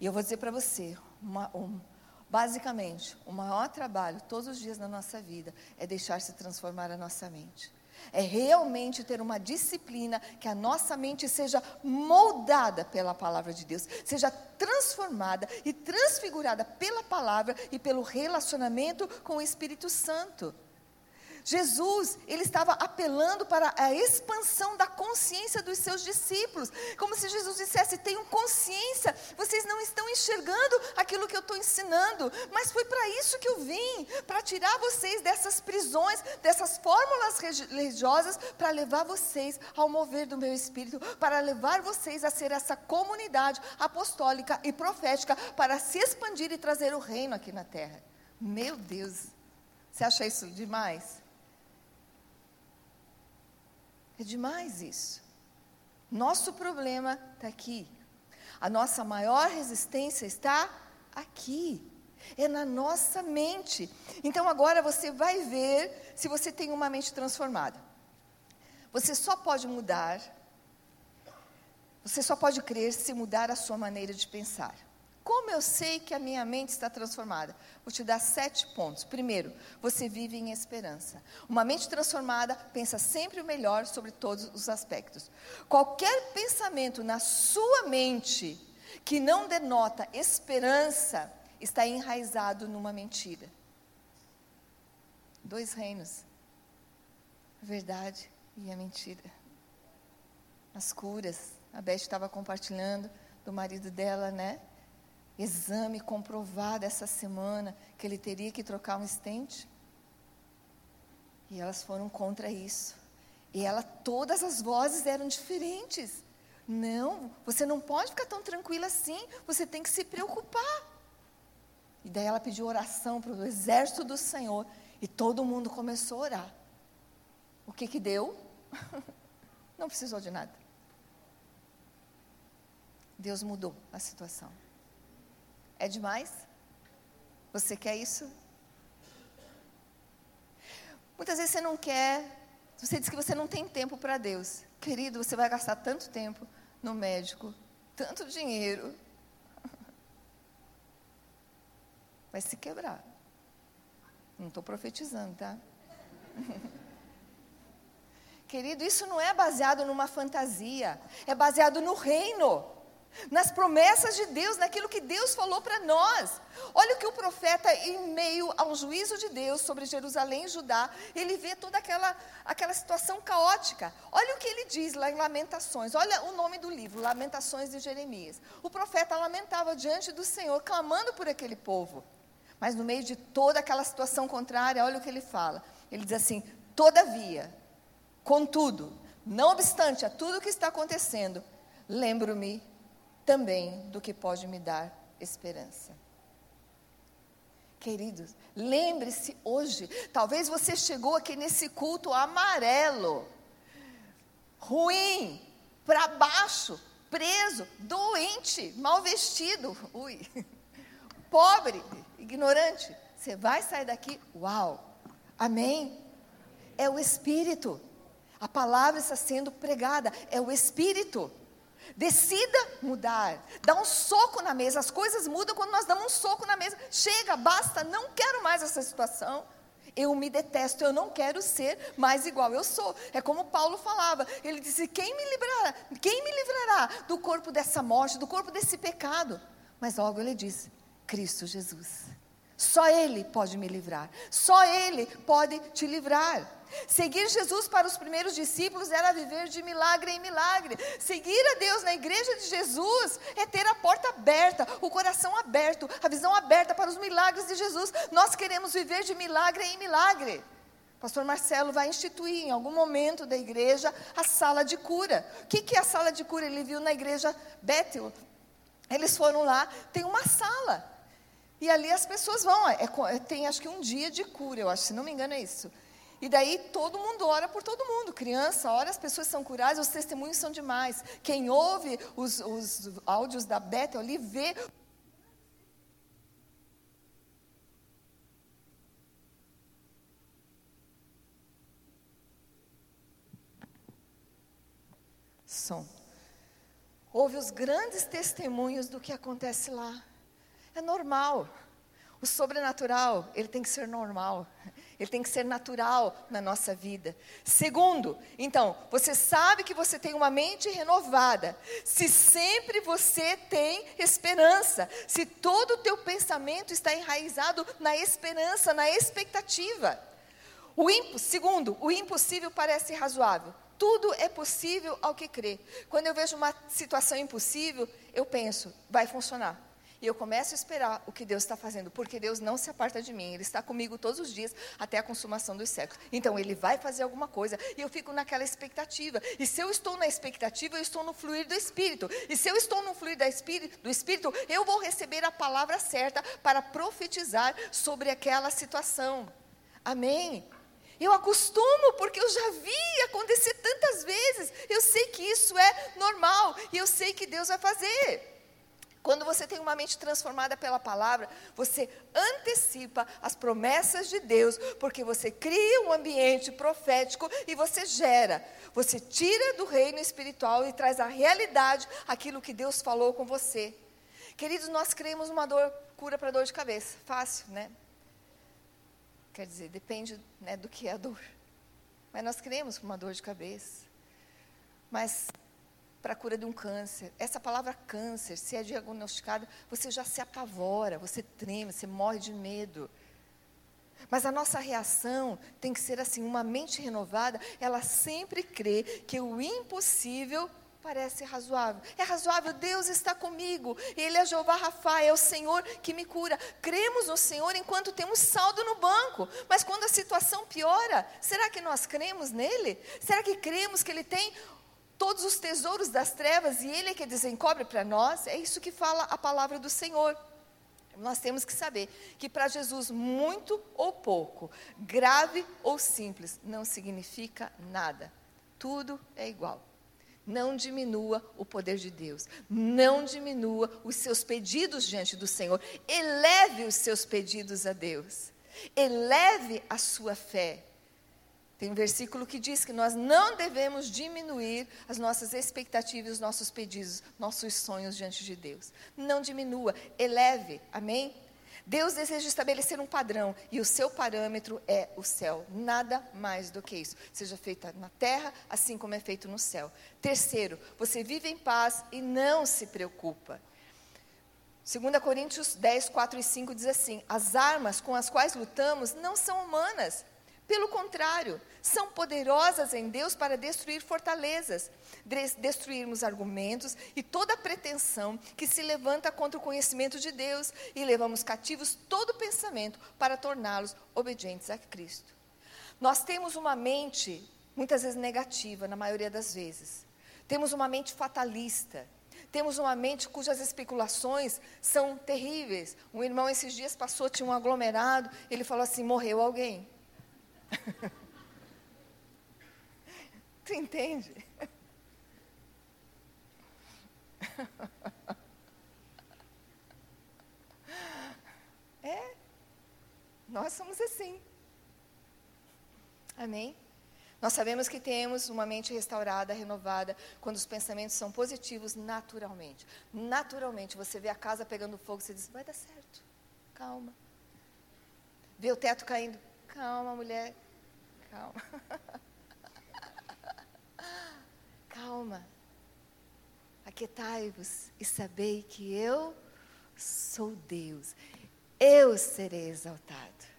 E eu vou dizer para você, uma, um, basicamente, o maior trabalho todos os dias na nossa vida é deixar se transformar a nossa mente. É realmente ter uma disciplina que a nossa mente seja moldada pela palavra de Deus, seja transformada e transfigurada pela palavra e pelo relacionamento com o Espírito Santo. Jesus, ele estava apelando para a expansão da consciência dos seus discípulos, como se Jesus dissesse: tenham consciência, vocês não estão enxergando aquilo que eu estou ensinando, mas foi para isso que eu vim para tirar vocês dessas prisões, dessas fórmulas religiosas, para levar vocês ao mover do meu espírito, para levar vocês a ser essa comunidade apostólica e profética, para se expandir e trazer o reino aqui na terra. Meu Deus, você acha isso demais? É demais isso. Nosso problema está aqui. A nossa maior resistência está aqui. É na nossa mente. Então agora você vai ver se você tem uma mente transformada. Você só pode mudar, você só pode crer se mudar a sua maneira de pensar. Como eu sei que a minha mente está transformada? Vou te dar sete pontos. Primeiro, você vive em esperança. Uma mente transformada pensa sempre o melhor sobre todos os aspectos. Qualquer pensamento na sua mente que não denota esperança está enraizado numa mentira. dois reinos. A verdade e a mentira. As curas. A Beth estava compartilhando do marido dela, né? Exame comprovado essa semana que ele teria que trocar um estente. E elas foram contra isso. E ela, todas as vozes eram diferentes. Não, você não pode ficar tão tranquila assim, você tem que se preocupar. E daí ela pediu oração para o exército do Senhor e todo mundo começou a orar. O que que deu? *laughs* Não precisou de nada. Deus mudou a situação. É demais? Você quer isso? Muitas vezes você não quer, você diz que você não tem tempo para Deus. Querido, você vai gastar tanto tempo no médico, tanto dinheiro. *laughs* Vai se quebrar. Não estou profetizando, tá? *laughs* Querido, isso não é baseado numa fantasia, é baseado no reino nas promessas de Deus, naquilo que Deus falou para nós. Olha o que o profeta, em meio ao juízo de Deus sobre Jerusalém e Judá, ele vê toda aquela, aquela situação caótica. Olha o que ele diz lá em Lamentações. Olha o nome do livro, Lamentações de Jeremias. O profeta lamentava diante do Senhor, clamando por aquele povo. Mas no meio de toda aquela situação contrária, olha o que ele fala. Ele diz assim: Todavia, contudo, não obstante a tudo o que está acontecendo, lembro-me também do que pode me dar esperança. Queridos, lembre-se hoje, talvez você chegou aqui nesse culto amarelo, ruim, para baixo, preso, doente, mal vestido, ui, *laughs* pobre, ignorante. Você vai sair daqui, uau, amém? É o Espírito. A palavra está sendo pregada, é o Espírito. Decida mudar. Dá um soco na mesa. As coisas mudam quando nós damos um soco na mesa. Chega, basta, não quero mais essa situação. Eu me detesto, eu não quero ser mais igual eu sou. É como Paulo falava. Ele disse: "Quem me livrará? Quem me livrará do corpo dessa morte, do corpo desse pecado?" Mas logo ele disse: Cristo Jesus. Só Ele pode me livrar. Só Ele pode te livrar. Seguir Jesus para os primeiros discípulos era viver de milagre em milagre. Seguir a Deus na igreja de Jesus é ter a porta aberta, o coração aberto, a visão aberta para os milagres de Jesus. Nós queremos viver de milagre em milagre. Pastor Marcelo vai instituir em algum momento da igreja a sala de cura. O que, que é a sala de cura? Ele viu na igreja Bethel. Eles foram lá, tem uma sala. E ali as pessoas vão, é, é, tem acho que um dia de cura, eu acho, se não me engano é isso. E daí todo mundo ora por todo mundo. Criança ora, as pessoas são curadas, os testemunhos são demais. Quem ouve os, os áudios da Bethel ali vê som. Ouve os grandes testemunhos do que acontece lá. É normal. O sobrenatural, ele tem que ser normal. Ele tem que ser natural na nossa vida. Segundo, então, você sabe que você tem uma mente renovada. Se sempre você tem esperança, se todo o teu pensamento está enraizado na esperança, na expectativa. O impo, segundo, o impossível parece razoável. Tudo é possível ao que crê. Quando eu vejo uma situação impossível, eu penso, vai funcionar. E eu começo a esperar o que Deus está fazendo, porque Deus não se aparta de mim, Ele está comigo todos os dias até a consumação dos séculos. Então Ele vai fazer alguma coisa e eu fico naquela expectativa. E se eu estou na expectativa, eu estou no fluir do Espírito. E se eu estou no fluir do Espírito, eu vou receber a palavra certa para profetizar sobre aquela situação. Amém? Eu acostumo, porque eu já vi acontecer tantas vezes. Eu sei que isso é normal e eu sei que Deus vai fazer. Quando você tem uma mente transformada pela palavra, você antecipa as promessas de Deus, porque você cria um ambiente profético e você gera. Você tira do reino espiritual e traz à realidade aquilo que Deus falou com você. Queridos, nós cremos uma dor, cura para dor de cabeça. Fácil, né? Quer dizer, depende né, do que é a dor. Mas nós cremos uma dor de cabeça. Mas para a cura de um câncer. Essa palavra câncer, se é diagnosticada, você já se apavora, você treme, você morre de medo. Mas a nossa reação tem que ser assim: uma mente renovada, ela sempre crê que o impossível parece razoável. É razoável, Deus está comigo. Ele é Jeová Rafa, é o Senhor que me cura. Cremos no Senhor enquanto temos saldo no banco. Mas quando a situação piora, será que nós cremos nele? Será que cremos que ele tem todos os tesouros das trevas e ele é que desencobre para nós? É isso que fala a palavra do Senhor. Nós temos que saber que para Jesus, muito ou pouco, grave ou simples, não significa nada. Tudo é igual. Não diminua o poder de Deus. Não diminua os seus pedidos diante do Senhor. Eleve os seus pedidos a Deus. Eleve a sua fé. Tem um versículo que diz que nós não devemos diminuir as nossas expectativas, os nossos pedidos, nossos sonhos diante de Deus. Não diminua, eleve. Amém? Deus deseja estabelecer um padrão e o seu parâmetro é o céu, nada mais do que isso. Seja feita na terra, assim como é feito no céu. Terceiro, você vive em paz e não se preocupa. 2 Coríntios 10, 4 e 5 diz assim: As armas com as quais lutamos não são humanas, pelo contrário, são poderosas em Deus para destruir fortalezas, destruirmos argumentos e toda pretensão que se levanta contra o conhecimento de Deus e levamos cativos todo pensamento para torná-los obedientes a Cristo. Nós temos uma mente muitas vezes negativa, na maioria das vezes. Temos uma mente fatalista. Temos uma mente cujas especulações são terríveis. Um irmão esses dias passou, tinha um aglomerado, ele falou assim: morreu alguém. *laughs* tu entende? *laughs* É, nós somos assim. Amém? Nós sabemos que temos uma mente restaurada, renovada, quando os pensamentos são positivos naturalmente. Naturalmente, você vê a casa pegando fogo, você diz: vai dar certo, calma. Vê o teto caindo, calma, mulher, calma. *laughs* calma. Aquietai-vos e sabei que eu sou Deus. Eu serei exaltado.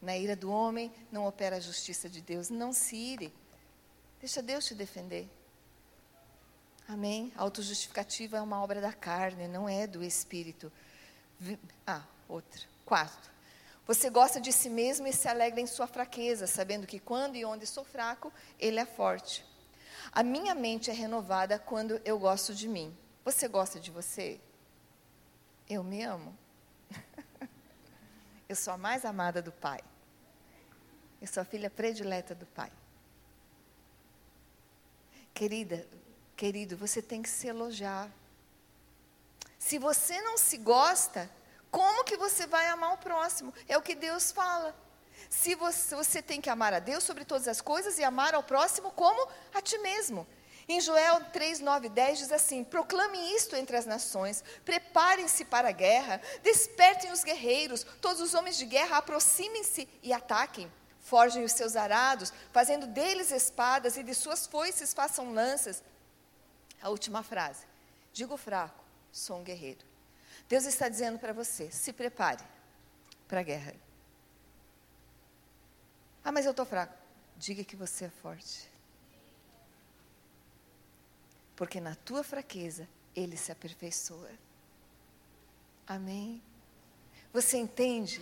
Na ira do homem não opera a justiça de Deus. Não se ire. Deixa Deus te defender. Amém? Autojustificativa é uma obra da carne, não é do espírito. Ah, outra. Quarto. Você gosta de si mesmo e se alegra em sua fraqueza, sabendo que quando e onde sou fraco, Ele é forte. A minha mente é renovada quando eu gosto de mim. Você gosta de você? Eu me amo. *laughs* eu sou a mais amada do Pai. Eu sou a filha predileta do Pai. Querida, querido, você tem que se elogiar. Se você não se gosta, como que você vai amar o próximo? É o que Deus fala. Se você, você tem que amar a Deus sobre todas as coisas e amar ao próximo como a ti mesmo. Em Joel 3, 9 10 diz assim: Proclame isto entre as nações, preparem-se para a guerra, despertem os guerreiros, todos os homens de guerra aproximem-se e ataquem. Forjem os seus arados, fazendo deles espadas e de suas foices façam lanças. A última frase: Digo fraco, sou um guerreiro. Deus está dizendo para você: se prepare para a guerra. Ah, mas eu estou fraco. Diga que você é forte. Porque na tua fraqueza, Ele se aperfeiçoa. Amém? Você entende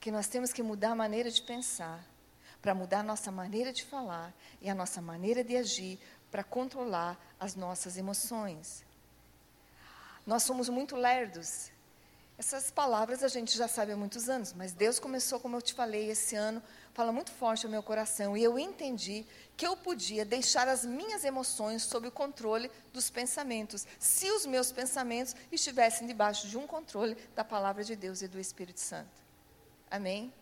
que nós temos que mudar a maneira de pensar, para mudar a nossa maneira de falar e a nossa maneira de agir, para controlar as nossas emoções. Nós somos muito lerdos. Essas palavras a gente já sabe há muitos anos, mas Deus começou, como eu te falei, esse ano, fala muito forte ao meu coração. E eu entendi que eu podia deixar as minhas emoções sob o controle dos pensamentos, se os meus pensamentos estivessem debaixo de um controle da palavra de Deus e do Espírito Santo. Amém?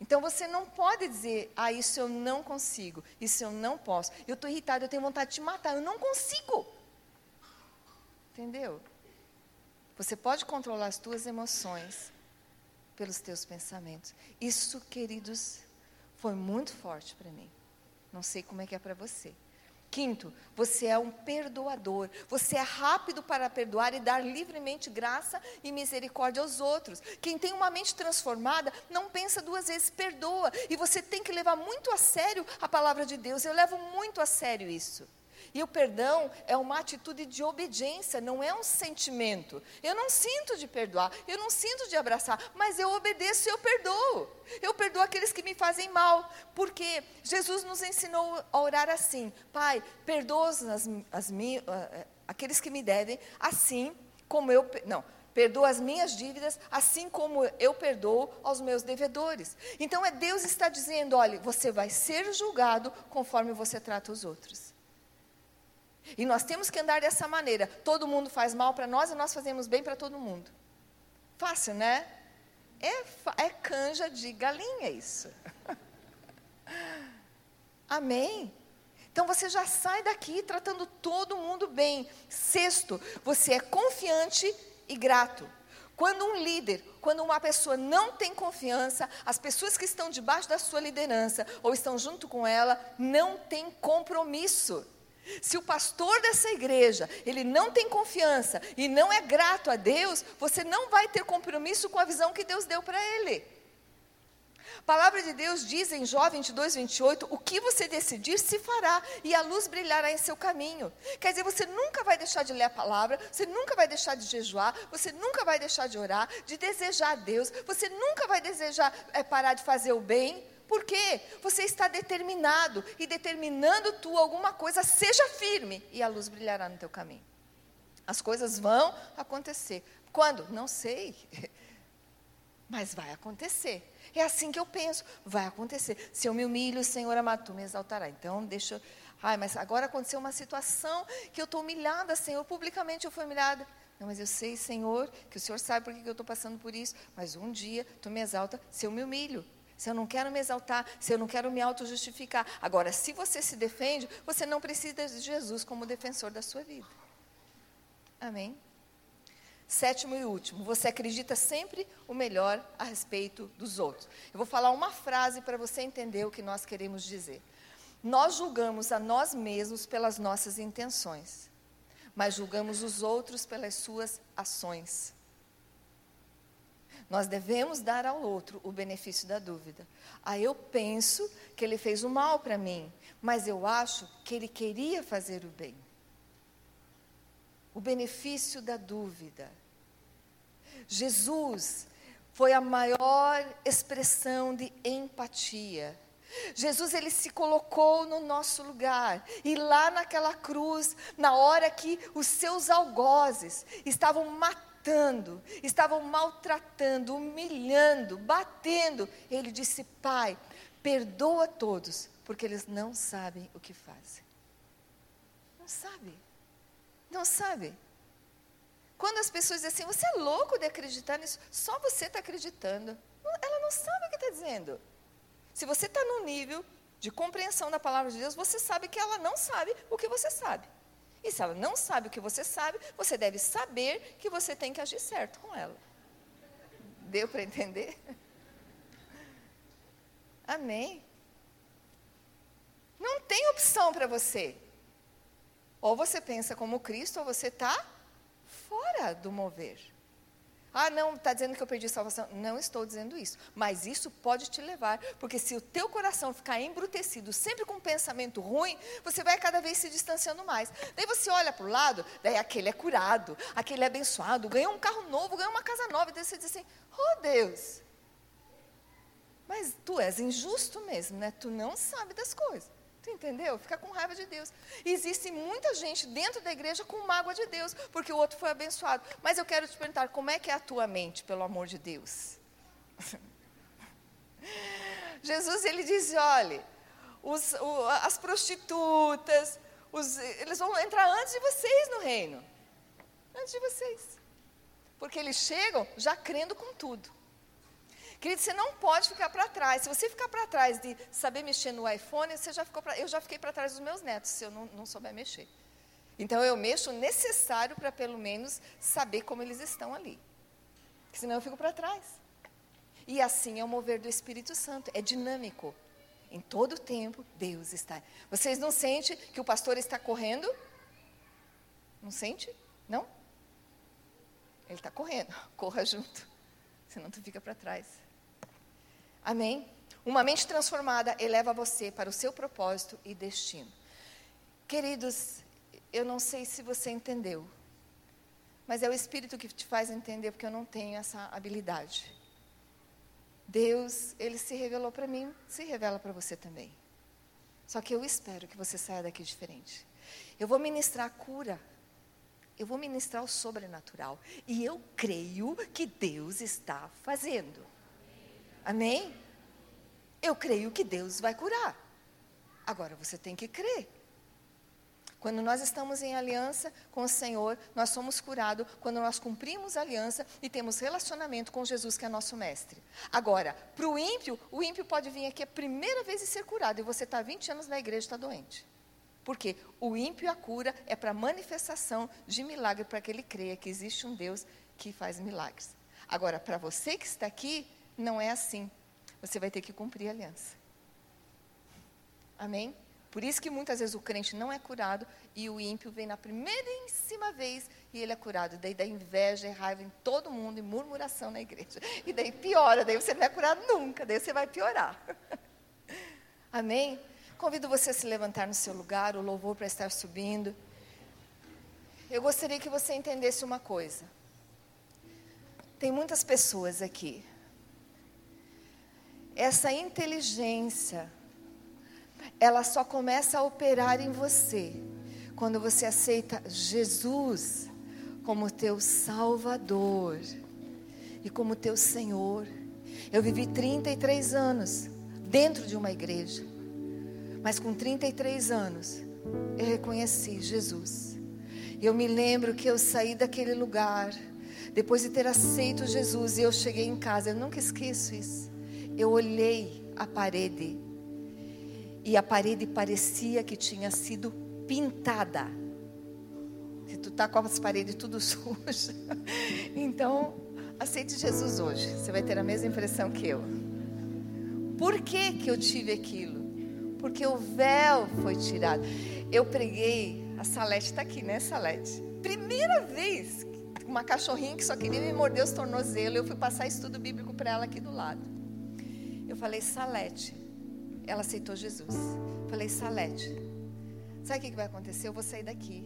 Então você não pode dizer, ah, isso eu não consigo, isso eu não posso. Eu estou irritado, eu tenho vontade de te matar, eu não consigo. Entendeu? Você pode controlar as tuas emoções pelos teus pensamentos. Isso, queridos, foi muito forte para mim. Não sei como é que é para você. Quinto, você é um perdoador. Você é rápido para perdoar e dar livremente graça e misericórdia aos outros. Quem tem uma mente transformada não pensa duas vezes, perdoa. E você tem que levar muito a sério a palavra de Deus. Eu levo muito a sério isso. E o perdão é uma atitude de obediência, não é um sentimento. Eu não sinto de perdoar, eu não sinto de abraçar, mas eu obedeço e eu perdoo. Eu perdoo aqueles que me fazem mal, porque Jesus nos ensinou a orar assim: Pai, perdoa as, as, aqueles que me devem, assim como eu. Não, perdoa as minhas dívidas, assim como eu perdoo aos meus devedores. Então é Deus está dizendo: olha, você vai ser julgado conforme você trata os outros. E nós temos que andar dessa maneira. Todo mundo faz mal para nós e nós fazemos bem para todo mundo. Fácil, né? É, é canja de galinha isso. *laughs* Amém? Então você já sai daqui tratando todo mundo bem. Sexto, você é confiante e grato. Quando um líder, quando uma pessoa não tem confiança, as pessoas que estão debaixo da sua liderança ou estão junto com ela não têm compromisso. Se o pastor dessa igreja, ele não tem confiança e não é grato a Deus, você não vai ter compromisso com a visão que Deus deu para ele. A palavra de Deus diz em Jó 22, 28, o que você decidir se fará, e a luz brilhará em seu caminho. Quer dizer, você nunca vai deixar de ler a palavra, você nunca vai deixar de jejuar, você nunca vai deixar de orar, de desejar a Deus, você nunca vai desejar é, parar de fazer o bem, por quê? Você está determinado e determinando tu alguma coisa, seja firme e a luz brilhará no teu caminho. As coisas vão acontecer. Quando? Não sei. *laughs* Mas vai acontecer. É assim que eu penso. Vai acontecer. Se eu me humilho, Senhor amado, tu me exaltará. Então, deixa. Ai, mas agora aconteceu uma situação que eu estou humilhada, Senhor. Publicamente eu fui humilhada. Não, mas eu sei, Senhor, que o Senhor sabe por que eu estou passando por isso. Mas um dia tu me exalta se eu me humilho se eu não quero me exaltar, se eu não quero me auto-justificar. Agora, se você se defende, você não precisa de Jesus como defensor da sua vida. Amém? Sétimo e último, você acredita sempre o melhor a respeito dos outros. Eu vou falar uma frase para você entender o que nós queremos dizer. Nós julgamos a nós mesmos pelas nossas intenções, mas julgamos os outros pelas suas ações. Nós devemos dar ao outro o benefício da dúvida. Ah, eu penso que ele fez o mal para mim, mas eu acho que ele queria fazer o bem. O benefício da dúvida. Jesus foi a maior expressão de empatia. Jesus ele se colocou no nosso lugar e lá naquela cruz, na hora que os seus algozes estavam matando estavam maltratando, humilhando, batendo. Ele disse: Pai, perdoa todos, porque eles não sabem o que fazem. Não sabe. Não sabe. Quando as pessoas dizem assim, você é louco de acreditar nisso, só você está acreditando. Ela não sabe o que está dizendo. Se você está no nível de compreensão da palavra de Deus, você sabe que ela não sabe o que você sabe. E se ela não sabe o que você sabe, você deve saber que você tem que agir certo com ela. Deu para entender? Amém. Não tem opção para você. Ou você pensa como Cristo, ou você está fora do mover. Ah, não, está dizendo que eu perdi salvação. Não estou dizendo isso. Mas isso pode te levar, porque se o teu coração ficar embrutecido, sempre com um pensamento ruim, você vai cada vez se distanciando mais. Daí você olha para o lado, daí aquele é curado, aquele é abençoado, ganhou um carro novo, ganhou uma casa nova. Daí você diz assim: Oh Deus, mas tu és injusto mesmo, né? Tu não sabe das coisas. Tu entendeu? Fica com raiva de Deus. Existe muita gente dentro da igreja com mágoa de Deus, porque o outro foi abençoado. Mas eu quero te perguntar, como é que é a tua mente, pelo amor de Deus? *laughs* Jesus, ele diz, olha, os, o, as prostitutas, os, eles vão entrar antes de vocês no reino. Antes de vocês. Porque eles chegam já crendo com tudo. Querido, você não pode ficar para trás. Se você ficar para trás de saber mexer no iPhone, você já ficou pra, eu já fiquei para trás dos meus netos, se eu não, não souber mexer. Então eu mexo o necessário para pelo menos saber como eles estão ali. Senão eu fico para trás. E assim é o mover do Espírito Santo, é dinâmico. Em todo tempo, Deus está. Vocês não sentem que o pastor está correndo? Não sente? Não? Ele está correndo. *laughs* Corra junto. Senão tu fica para trás. Amém? Uma mente transformada eleva você para o seu propósito e destino. Queridos, eu não sei se você entendeu, mas é o Espírito que te faz entender, porque eu não tenho essa habilidade. Deus, Ele se revelou para mim, se revela para você também. Só que eu espero que você saia daqui diferente. Eu vou ministrar cura. Eu vou ministrar o sobrenatural. E eu creio que Deus está fazendo. Amém? Eu creio que Deus vai curar. Agora você tem que crer. Quando nós estamos em aliança com o Senhor, nós somos curados quando nós cumprimos a aliança e temos relacionamento com Jesus, que é nosso mestre. Agora, para o ímpio, o ímpio pode vir aqui a primeira vez e ser curado, e você está 20 anos na igreja e está doente. Porque o ímpio a cura é para manifestação de milagre, para que ele creia que existe um Deus que faz milagres. Agora, para você que está aqui, não é assim. Você vai ter que cumprir a aliança. Amém? Por isso que muitas vezes o crente não é curado e o ímpio vem na primeiríssima vez e ele é curado. Daí dá inveja e raiva em todo mundo e murmuração na igreja. E daí piora, daí você não é curado nunca, daí você vai piorar. *laughs* Amém? Convido você a se levantar no seu lugar, o louvor para estar subindo. Eu gostaria que você entendesse uma coisa. Tem muitas pessoas aqui. Essa inteligência ela só começa a operar em você quando você aceita Jesus como teu Salvador e como teu Senhor. Eu vivi 33 anos dentro de uma igreja, mas com 33 anos eu reconheci Jesus. Eu me lembro que eu saí daquele lugar depois de ter aceito Jesus e eu cheguei em casa, eu nunca esqueço isso. Eu olhei a parede e a parede parecia que tinha sido pintada. Se tu tá com as paredes tudo *laughs* sujas, então aceite Jesus hoje. Você vai ter a mesma impressão que eu. Por que que eu tive aquilo? Porque o véu foi tirado. Eu preguei, a Salete está aqui, né, Salete? Primeira vez, uma cachorrinha que só queria me morder os tornozelos, eu fui passar estudo bíblico para ela aqui do lado. Eu falei, Salete. Ela aceitou Jesus. Eu falei, Salete, sabe o que vai acontecer? Eu vou sair daqui.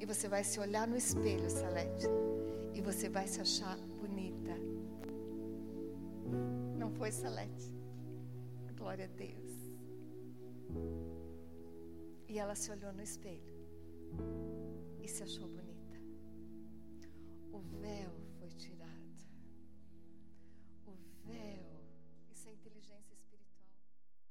E você vai se olhar no espelho, Salete. E você vai se achar bonita. Não foi, Salete? Glória a Deus. E ela se olhou no espelho e se achou bonita. O véu